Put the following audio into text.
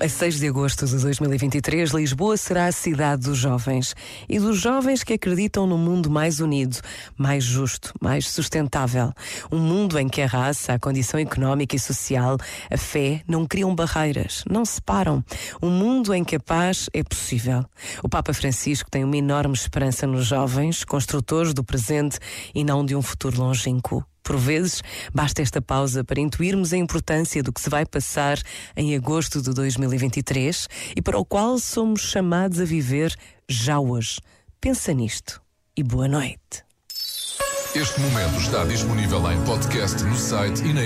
A 6 de agosto de 2023, Lisboa será a cidade dos jovens e dos jovens que acreditam num mundo mais unido, mais justo, mais sustentável. Um mundo em que a raça, a condição económica e social, a fé não criam barreiras, não separam. Um mundo em que a paz é possível. O Papa Francisco tem uma enorme esperança nos jovens, construtores do presente e não de um futuro longínquo. Por vezes, basta esta pausa para intuirmos a importância do que se vai passar em agosto de 2023 e para o qual somos chamados a viver já hoje. Pensa nisto e boa noite. Este momento está disponível em podcast no site e na.